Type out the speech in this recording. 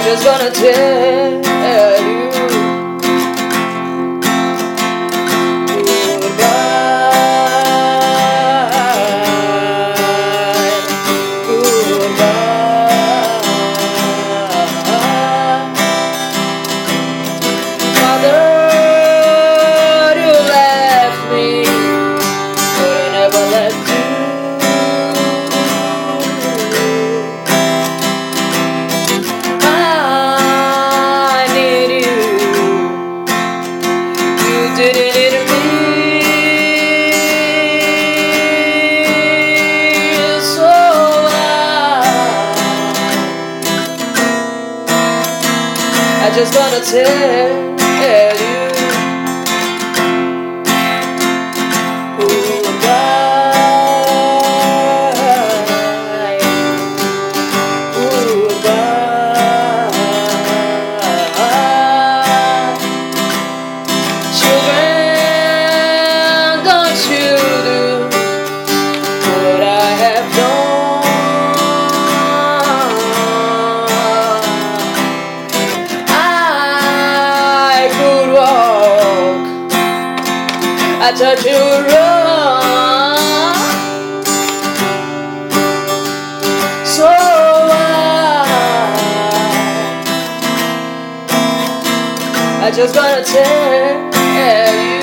I just wanna tell you just gonna tell you. Goodbye. I thought you run. So I, I just wanna tell you